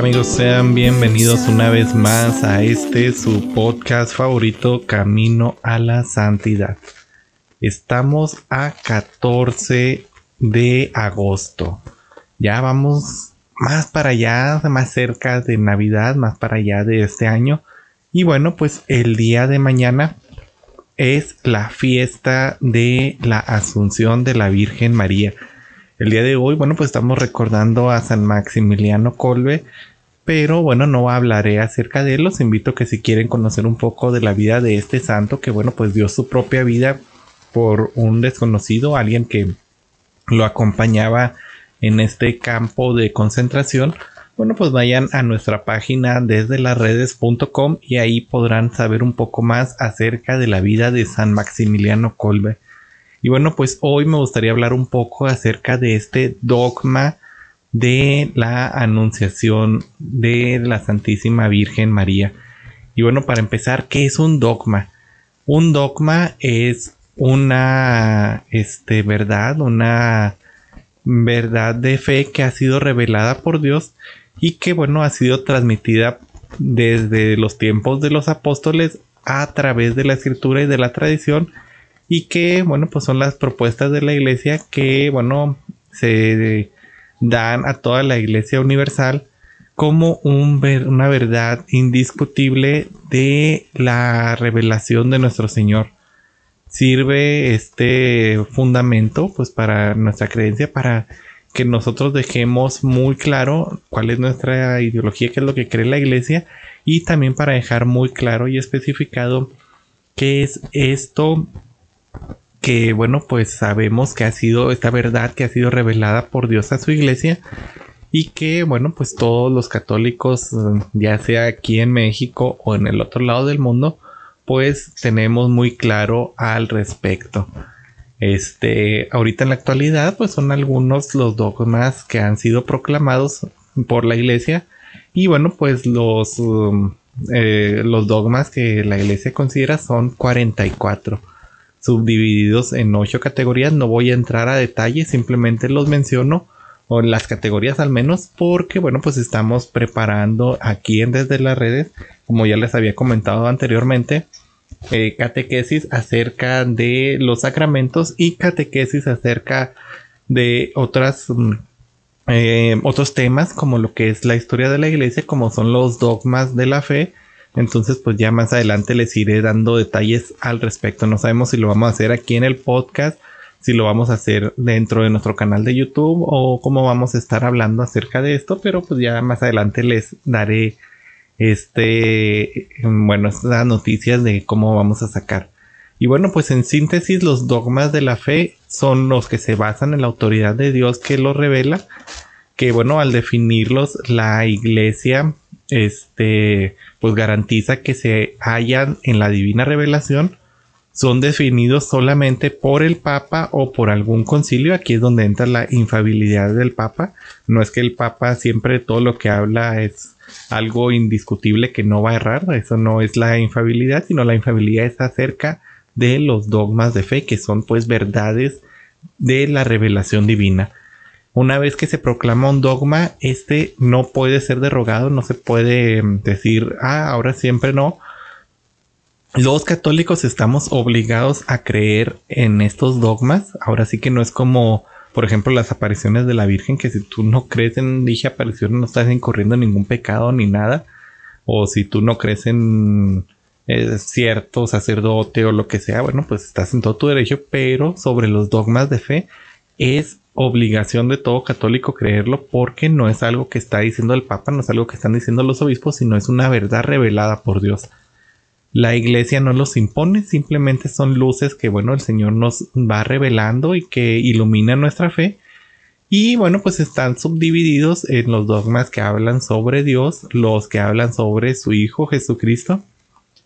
amigos? Sean bienvenidos una vez más a este su podcast favorito Camino a la Santidad. Estamos a 14 de agosto. Ya vamos más para allá, más cerca de Navidad, más para allá de este año. Y bueno, pues el día de mañana es la fiesta de la Asunción de la Virgen María. El día de hoy, bueno, pues estamos recordando a San Maximiliano Colbe, pero bueno, no hablaré acerca de él. Los invito que si quieren conocer un poco de la vida de este santo, que bueno, pues dio su propia vida por un desconocido, alguien que lo acompañaba en este campo de concentración. Bueno, pues vayan a nuestra página desde las redes.com y ahí podrán saber un poco más acerca de la vida de San Maximiliano Colbe. Y bueno, pues hoy me gustaría hablar un poco acerca de este dogma de la anunciación de la Santísima Virgen María. Y bueno, para empezar, ¿qué es un dogma? Un dogma es una este, verdad, una verdad de fe que ha sido revelada por Dios y que bueno, ha sido transmitida desde los tiempos de los apóstoles a través de la escritura y de la tradición y que bueno pues son las propuestas de la iglesia que bueno se dan a toda la iglesia universal como un una verdad indiscutible de la revelación de nuestro Señor. Sirve este fundamento pues para nuestra creencia, para que nosotros dejemos muy claro cuál es nuestra ideología, qué es lo que cree la iglesia y también para dejar muy claro y especificado qué es esto que bueno pues sabemos que ha sido esta verdad que ha sido revelada por Dios a su iglesia y que bueno pues todos los católicos ya sea aquí en México o en el otro lado del mundo pues tenemos muy claro al respecto. Este, ahorita en la actualidad, pues son algunos los dogmas que han sido proclamados por la iglesia. Y bueno, pues los, um, eh, los dogmas que la iglesia considera son 44, subdivididos en 8 categorías. No voy a entrar a detalles, simplemente los menciono, o las categorías al menos, porque bueno, pues estamos preparando aquí en Desde las Redes, como ya les había comentado anteriormente, eh, catequesis acerca de los sacramentos y catequesis acerca de otras mm, eh, otros temas como lo que es la historia de la iglesia como son los dogmas de la fe entonces pues ya más adelante les iré dando detalles al respecto no sabemos si lo vamos a hacer aquí en el podcast si lo vamos a hacer dentro de nuestro canal de youtube o cómo vamos a estar hablando acerca de esto pero pues ya más adelante les daré este, bueno, estas noticias de cómo vamos a sacar. Y bueno, pues en síntesis, los dogmas de la fe son los que se basan en la autoridad de Dios que los revela. Que bueno, al definirlos, la iglesia, este, pues garantiza que se hallan en la divina revelación. Son definidos solamente por el Papa o por algún concilio. Aquí es donde entra la infabilidad del Papa. No es que el Papa siempre todo lo que habla es algo indiscutible que no va a errar. Eso no es la infabilidad, sino la infabilidad es acerca de los dogmas de fe, que son pues verdades de la revelación divina. Una vez que se proclama un dogma, este no puede ser derogado, no se puede mm, decir, ah, ahora siempre no. Los católicos estamos obligados a creer en estos dogmas. Ahora sí que no es como por ejemplo, las apariciones de la Virgen, que si tú no crees en dicha aparición no estás incurriendo en ningún pecado ni nada, o si tú no crees en eh, cierto sacerdote o lo que sea, bueno, pues estás en todo tu derecho, pero sobre los dogmas de fe es obligación de todo católico creerlo porque no es algo que está diciendo el Papa, no es algo que están diciendo los obispos, sino es una verdad revelada por Dios. La iglesia no los impone, simplemente son luces que, bueno, el Señor nos va revelando y que ilumina nuestra fe. Y bueno, pues están subdivididos en los dogmas que hablan sobre Dios, los que hablan sobre su Hijo Jesucristo,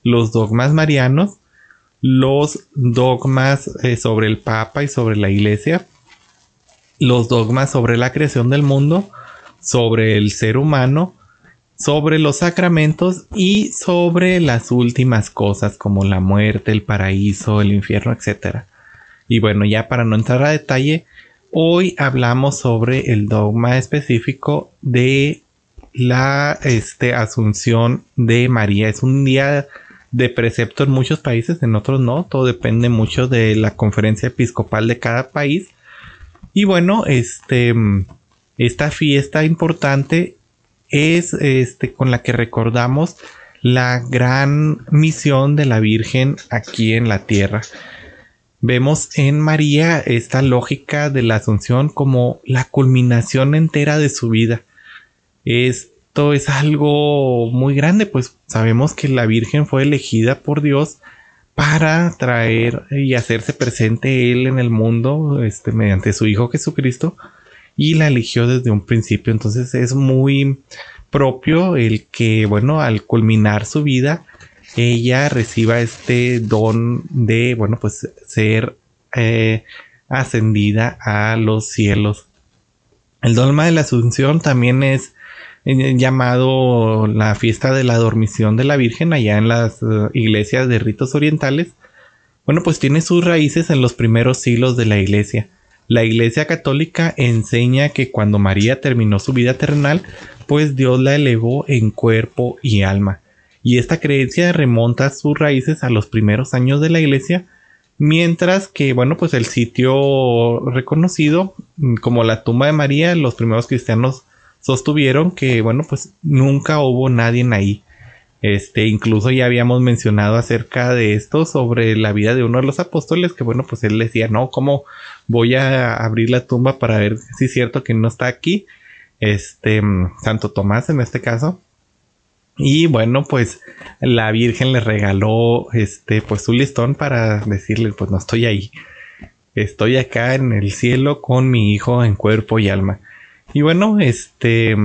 los dogmas marianos, los dogmas eh, sobre el Papa y sobre la Iglesia, los dogmas sobre la creación del mundo, sobre el ser humano, sobre los sacramentos y sobre las últimas cosas como la muerte, el paraíso, el infierno, etc. Y bueno, ya para no entrar a detalle, hoy hablamos sobre el dogma específico de la este, asunción de María. Es un día de precepto en muchos países, en otros no. Todo depende mucho de la conferencia episcopal de cada país. Y bueno, este, esta fiesta importante es este, con la que recordamos la gran misión de la Virgen aquí en la tierra. Vemos en María esta lógica de la Asunción como la culminación entera de su vida. Esto es algo muy grande, pues sabemos que la Virgen fue elegida por Dios para traer y hacerse presente Él en el mundo este, mediante su Hijo Jesucristo y la eligió desde un principio. Entonces es muy propio el que, bueno, al culminar su vida, ella reciba este don de, bueno, pues ser eh, ascendida a los cielos. El dolma de la Asunción también es llamado la fiesta de la dormición de la Virgen allá en las eh, iglesias de ritos orientales. Bueno, pues tiene sus raíces en los primeros siglos de la iglesia. La Iglesia Católica enseña que cuando María terminó su vida terrenal, pues Dios la elevó en cuerpo y alma. Y esta creencia remonta sus raíces a los primeros años de la Iglesia, mientras que, bueno, pues el sitio reconocido mm, como la tumba de María, los primeros cristianos sostuvieron que, bueno, pues nunca hubo nadie ahí. Este, incluso ya habíamos mencionado acerca de esto sobre la vida de uno de los apóstoles, que bueno, pues él decía, no, ¿cómo voy a abrir la tumba para ver si es cierto que no está aquí? Este, Santo Tomás en este caso. Y bueno, pues la Virgen le regaló este, pues su listón para decirle, pues no estoy ahí. Estoy acá en el cielo con mi hijo en cuerpo y alma. Y bueno, este,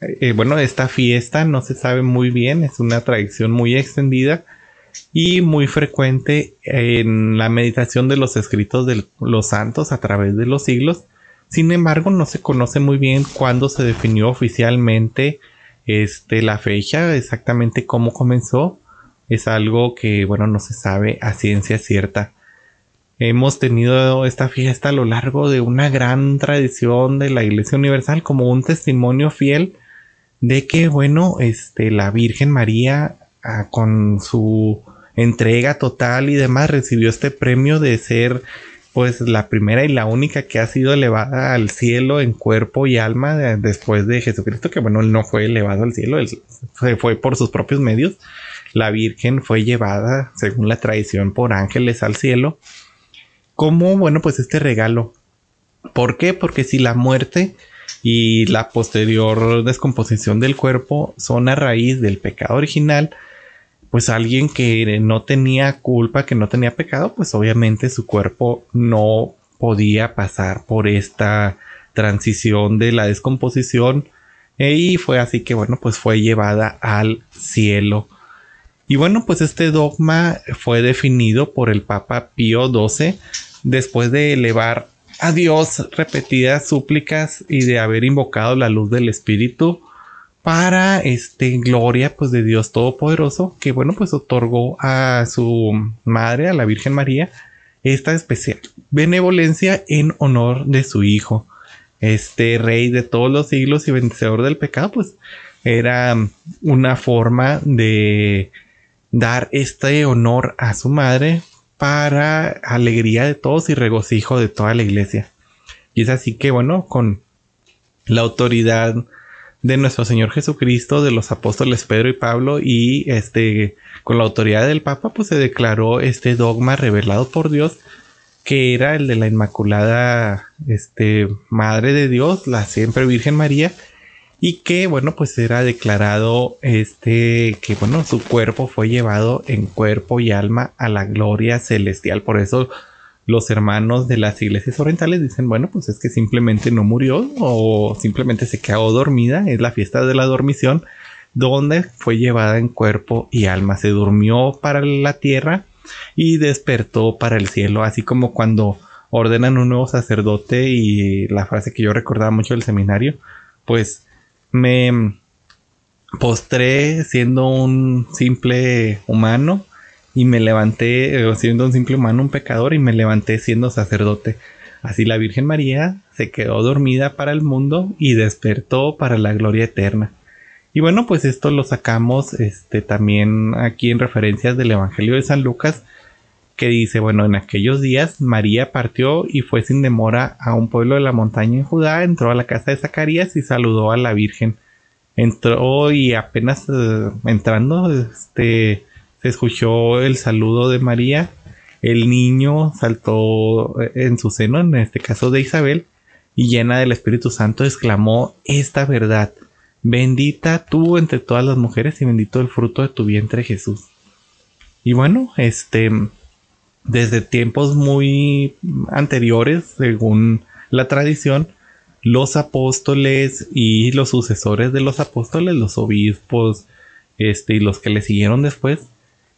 eh, bueno, esta fiesta no se sabe muy bien, es una tradición muy extendida y muy frecuente en la meditación de los escritos de los santos a través de los siglos. Sin embargo, no se conoce muy bien cuándo se definió oficialmente este, la fecha, exactamente cómo comenzó. Es algo que, bueno, no se sabe a ciencia cierta. Hemos tenido esta fiesta a lo largo de una gran tradición de la Iglesia Universal como un testimonio fiel de que, bueno, este, la Virgen María, ah, con su entrega total y demás, recibió este premio de ser, pues, la primera y la única que ha sido elevada al cielo en cuerpo y alma después de Jesucristo, que, bueno, él no fue elevado al cielo, él se fue por sus propios medios. La Virgen fue llevada, según la tradición, por ángeles al cielo. Como, bueno, pues este regalo. ¿Por qué? Porque si la muerte y la posterior descomposición del cuerpo son a raíz del pecado original, pues alguien que no tenía culpa, que no tenía pecado, pues obviamente su cuerpo no podía pasar por esta transición de la descomposición y fue así que bueno, pues fue llevada al cielo. Y bueno, pues este dogma fue definido por el Papa Pío XII después de elevar a Dios repetidas súplicas y de haber invocado la luz del Espíritu para este gloria pues de Dios Todopoderoso que bueno pues otorgó a su madre a la Virgen María esta especial benevolencia en honor de su hijo. Este rey de todos los siglos y vencedor del pecado pues era una forma de dar este honor a su madre para alegría de todos y regocijo de toda la iglesia. Y es así que, bueno, con la autoridad de nuestro Señor Jesucristo, de los apóstoles Pedro y Pablo y este con la autoridad del Papa pues se declaró este dogma revelado por Dios que era el de la Inmaculada este Madre de Dios, la siempre Virgen María y que bueno pues era declarado este que bueno su cuerpo fue llevado en cuerpo y alma a la gloria celestial. Por eso los hermanos de las iglesias orientales dicen, bueno, pues es que simplemente no murió o simplemente se quedó dormida, es la fiesta de la dormición, donde fue llevada en cuerpo y alma, se durmió para la tierra y despertó para el cielo, así como cuando ordenan un nuevo sacerdote y la frase que yo recordaba mucho del seminario, pues me postré siendo un simple humano y me levanté eh, siendo un simple humano, un pecador, y me levanté siendo sacerdote. Así la Virgen María se quedó dormida para el mundo y despertó para la gloria eterna. Y bueno, pues esto lo sacamos este, también aquí en referencias del Evangelio de San Lucas, que dice, bueno, en aquellos días María partió y fue sin demora a un pueblo de la montaña en Judá, entró a la casa de Zacarías y saludó a la Virgen. Entró y apenas eh, entrando, este, se escuchó el saludo de María, el niño saltó eh, en su seno, en este caso de Isabel, y llena del Espíritu Santo exclamó esta verdad, bendita tú entre todas las mujeres y bendito el fruto de tu vientre Jesús. Y bueno, este, desde tiempos muy anteriores, según la tradición, los apóstoles y los sucesores de los apóstoles, los obispos, este, y los que le siguieron después,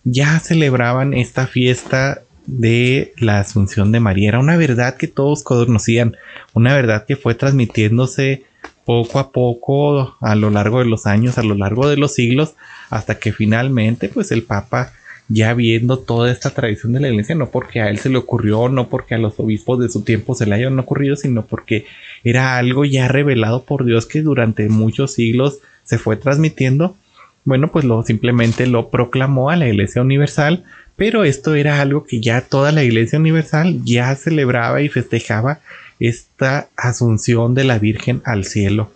ya celebraban esta fiesta de la Asunción de María. Era una verdad que todos conocían, una verdad que fue transmitiéndose poco a poco a lo largo de los años, a lo largo de los siglos, hasta que finalmente pues el Papa ya viendo toda esta tradición de la iglesia, no porque a él se le ocurrió, no porque a los obispos de su tiempo se le hayan ocurrido, sino porque era algo ya revelado por Dios que durante muchos siglos se fue transmitiendo bueno, pues lo simplemente lo proclamó a la Iglesia Universal, pero esto era algo que ya toda la Iglesia Universal ya celebraba y festejaba esta asunción de la Virgen al cielo.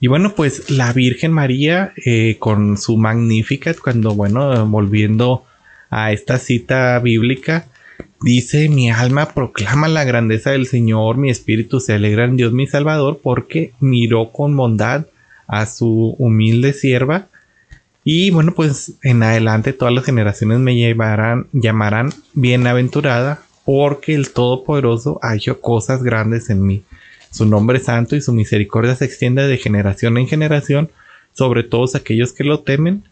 Y bueno, pues la Virgen María eh, con su Magnificat, cuando, bueno, volviendo a esta cita bíblica, dice, mi alma proclama la grandeza del Señor, mi espíritu se alegra en Dios mi Salvador, porque miró con bondad a su humilde sierva. Y bueno, pues en adelante todas las generaciones me llevarán, llamarán bienaventurada, porque el Todopoderoso ha hecho cosas grandes en mí. Su nombre es santo y su misericordia se extiende de generación en generación sobre todos aquellos que lo temen.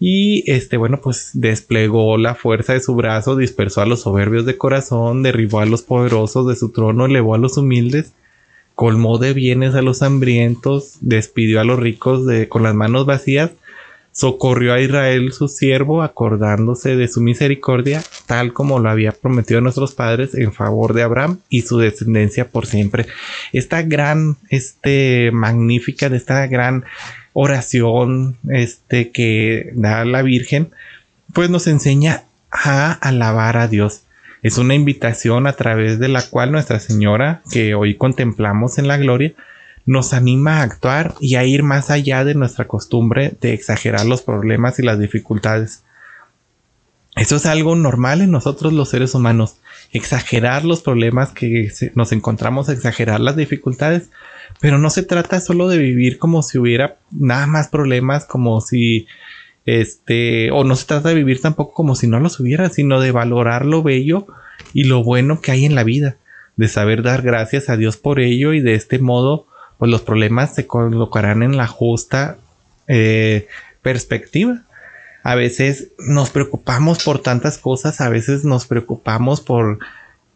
Y este, bueno, pues desplegó la fuerza de su brazo, dispersó a los soberbios de corazón, derribó a los poderosos de su trono, elevó a los humildes colmó de bienes a los hambrientos, despidió a los ricos de, con las manos vacías, socorrió a Israel su siervo, acordándose de su misericordia, tal como lo había prometido a nuestros padres en favor de Abraham y su descendencia por siempre. Esta gran, este, magnífica, de esta gran oración, este, que da la Virgen, pues nos enseña a alabar a Dios. Es una invitación a través de la cual Nuestra Señora, que hoy contemplamos en la gloria, nos anima a actuar y a ir más allá de nuestra costumbre de exagerar los problemas y las dificultades. Eso es algo normal en nosotros los seres humanos, exagerar los problemas que nos encontramos, exagerar las dificultades, pero no se trata solo de vivir como si hubiera nada más problemas, como si este, o no se trata de vivir tampoco como si no los hubiera, sino de valorar lo bello y lo bueno que hay en la vida, de saber dar gracias a Dios por ello y de este modo, pues los problemas se colocarán en la justa eh, perspectiva. A veces nos preocupamos por tantas cosas, a veces nos preocupamos por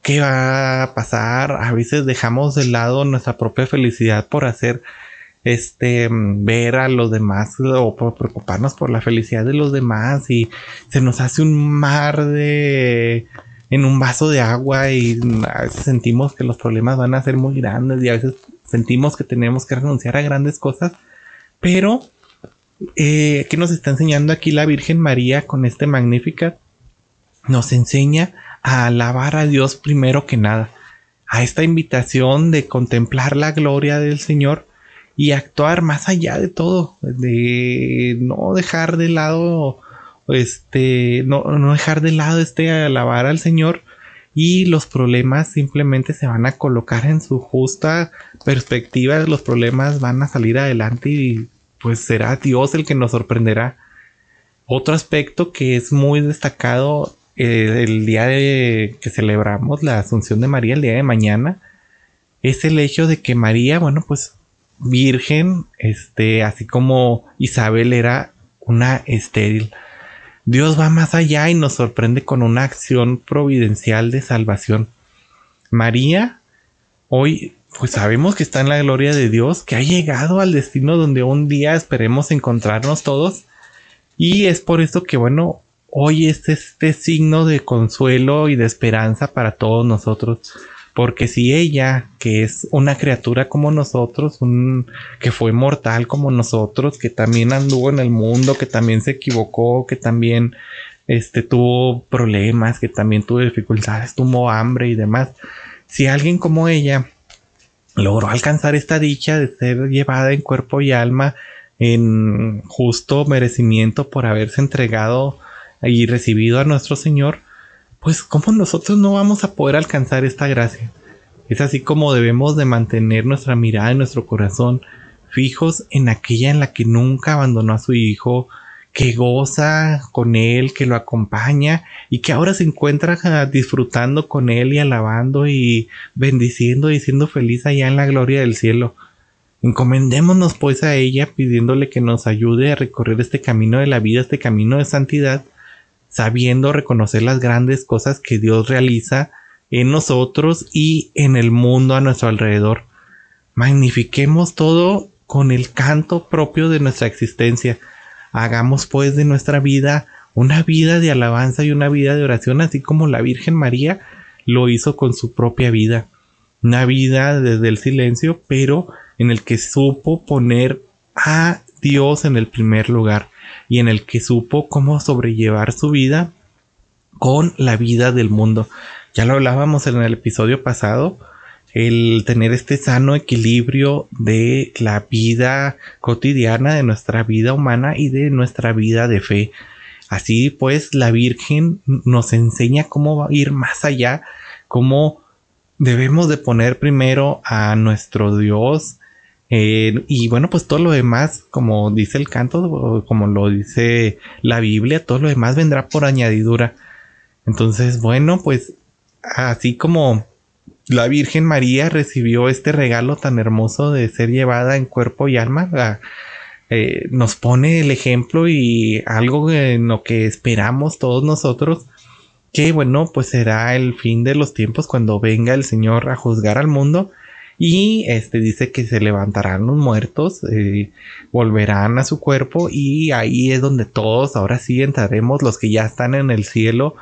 qué va a pasar, a veces dejamos de lado nuestra propia felicidad por hacer este, ver a los demás o por preocuparnos por la felicidad de los demás y se nos hace un mar de en un vaso de agua y a veces sentimos que los problemas van a ser muy grandes y a veces sentimos que tenemos que renunciar a grandes cosas, pero eh, ¿qué nos está enseñando aquí la Virgen María con este Magnífica? Nos enseña a alabar a Dios primero que nada, a esta invitación de contemplar la gloria del Señor y actuar más allá de todo, de no dejar de lado, este, no dejar de lado este alabar al Señor y los problemas simplemente se van a colocar en su justa perspectiva, los problemas van a salir adelante y pues será Dios el que nos sorprenderá. Otro aspecto que es muy destacado eh, el día de que celebramos la Asunción de María, el día de mañana, es el hecho de que María, bueno, pues virgen, este, así como Isabel era una estéril. Dios va más allá y nos sorprende con una acción providencial de salvación. María, hoy pues sabemos que está en la gloria de Dios, que ha llegado al destino donde un día esperemos encontrarnos todos. Y es por eso que, bueno, hoy es este signo de consuelo y de esperanza para todos nosotros. Porque si ella, que es una criatura como nosotros, un, que fue mortal como nosotros, que también anduvo en el mundo, que también se equivocó, que también este, tuvo problemas, que también tuvo dificultades, tuvo hambre y demás. Si alguien como ella logró alcanzar esta dicha de ser llevada en cuerpo y alma en justo merecimiento por haberse entregado y recibido a nuestro Señor, pues ¿cómo nosotros no vamos a poder alcanzar esta gracia? Es así como debemos de mantener nuestra mirada en nuestro corazón fijos en aquella en la que nunca abandonó a su hijo, que goza con él, que lo acompaña y que ahora se encuentra disfrutando con él y alabando y bendiciendo y siendo feliz allá en la gloria del cielo. Encomendémonos pues a ella pidiéndole que nos ayude a recorrer este camino de la vida, este camino de santidad, sabiendo reconocer las grandes cosas que Dios realiza en nosotros y en el mundo a nuestro alrededor. Magnifiquemos todo con el canto propio de nuestra existencia. Hagamos pues de nuestra vida una vida de alabanza y una vida de oración, así como la Virgen María lo hizo con su propia vida. Una vida desde el silencio, pero en el que supo poner a Dios en el primer lugar y en el que supo cómo sobrellevar su vida con la vida del mundo. Ya lo hablábamos en el episodio pasado, el tener este sano equilibrio de la vida cotidiana, de nuestra vida humana y de nuestra vida de fe. Así pues, la Virgen nos enseña cómo ir más allá, cómo debemos de poner primero a nuestro Dios, eh, y bueno, pues todo lo demás, como dice el canto, como lo dice la Biblia, todo lo demás vendrá por añadidura. Entonces, bueno, pues así como la Virgen María recibió este regalo tan hermoso de ser llevada en cuerpo y alma, eh, nos pone el ejemplo y algo en lo que esperamos todos nosotros, que bueno, pues será el fin de los tiempos cuando venga el Señor a juzgar al mundo y este dice que se levantarán los muertos, eh, volverán a su cuerpo y ahí es donde todos ahora sí entraremos, los que ya están en el cielo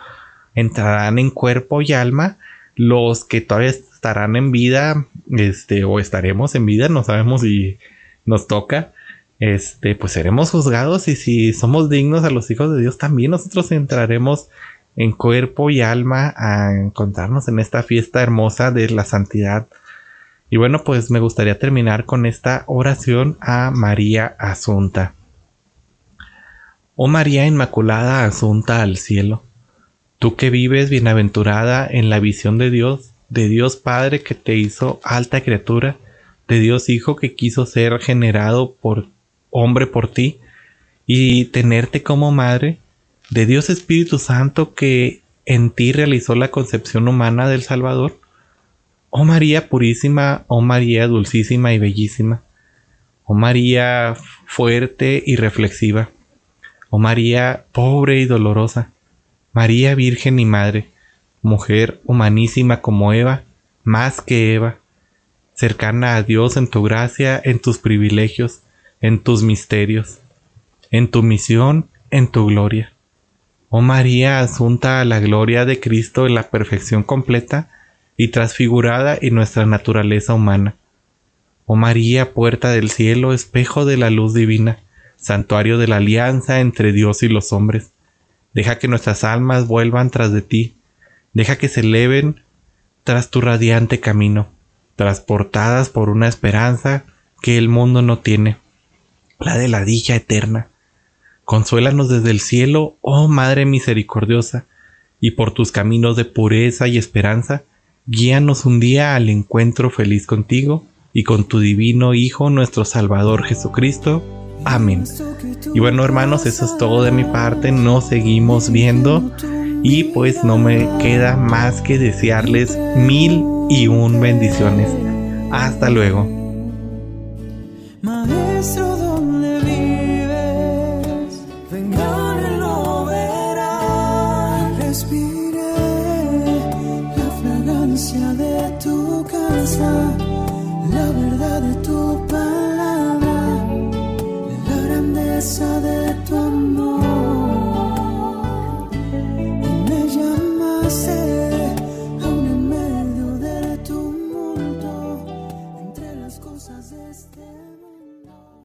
entrarán en cuerpo y alma, los que todavía estarán en vida, este, o estaremos en vida, no sabemos si nos toca, este, pues seremos juzgados y si somos dignos a los hijos de Dios, también nosotros entraremos en cuerpo y alma a encontrarnos en esta fiesta hermosa de la santidad y bueno, pues me gustaría terminar con esta oración a María Asunta. Oh María Inmaculada Asunta al cielo, tú que vives bienaventurada en la visión de Dios, de Dios Padre que te hizo alta criatura, de Dios Hijo que quiso ser generado por hombre por ti y tenerte como madre, de Dios Espíritu Santo que en ti realizó la concepción humana del Salvador, Oh María purísima, oh María dulcísima y bellísima, oh María fuerte y reflexiva, oh María pobre y dolorosa, María Virgen y Madre, mujer humanísima como Eva, más que Eva, cercana a Dios en tu gracia, en tus privilegios, en tus misterios, en tu misión, en tu gloria. Oh María asunta a la gloria de Cristo en la perfección completa, y transfigurada en nuestra naturaleza humana. Oh María, puerta del cielo, espejo de la luz divina, santuario de la alianza entre Dios y los hombres, deja que nuestras almas vuelvan tras de ti, deja que se eleven tras tu radiante camino, transportadas por una esperanza que el mundo no tiene, la de la dicha eterna. Consuélanos desde el cielo, oh Madre misericordiosa, y por tus caminos de pureza y esperanza, Guíanos un día al encuentro feliz contigo y con tu divino Hijo, nuestro Salvador Jesucristo. Amén. Y bueno, hermanos, eso es todo de mi parte. Nos seguimos viendo Y pues no me queda más que desearles mil y un bendiciones. Hasta luego.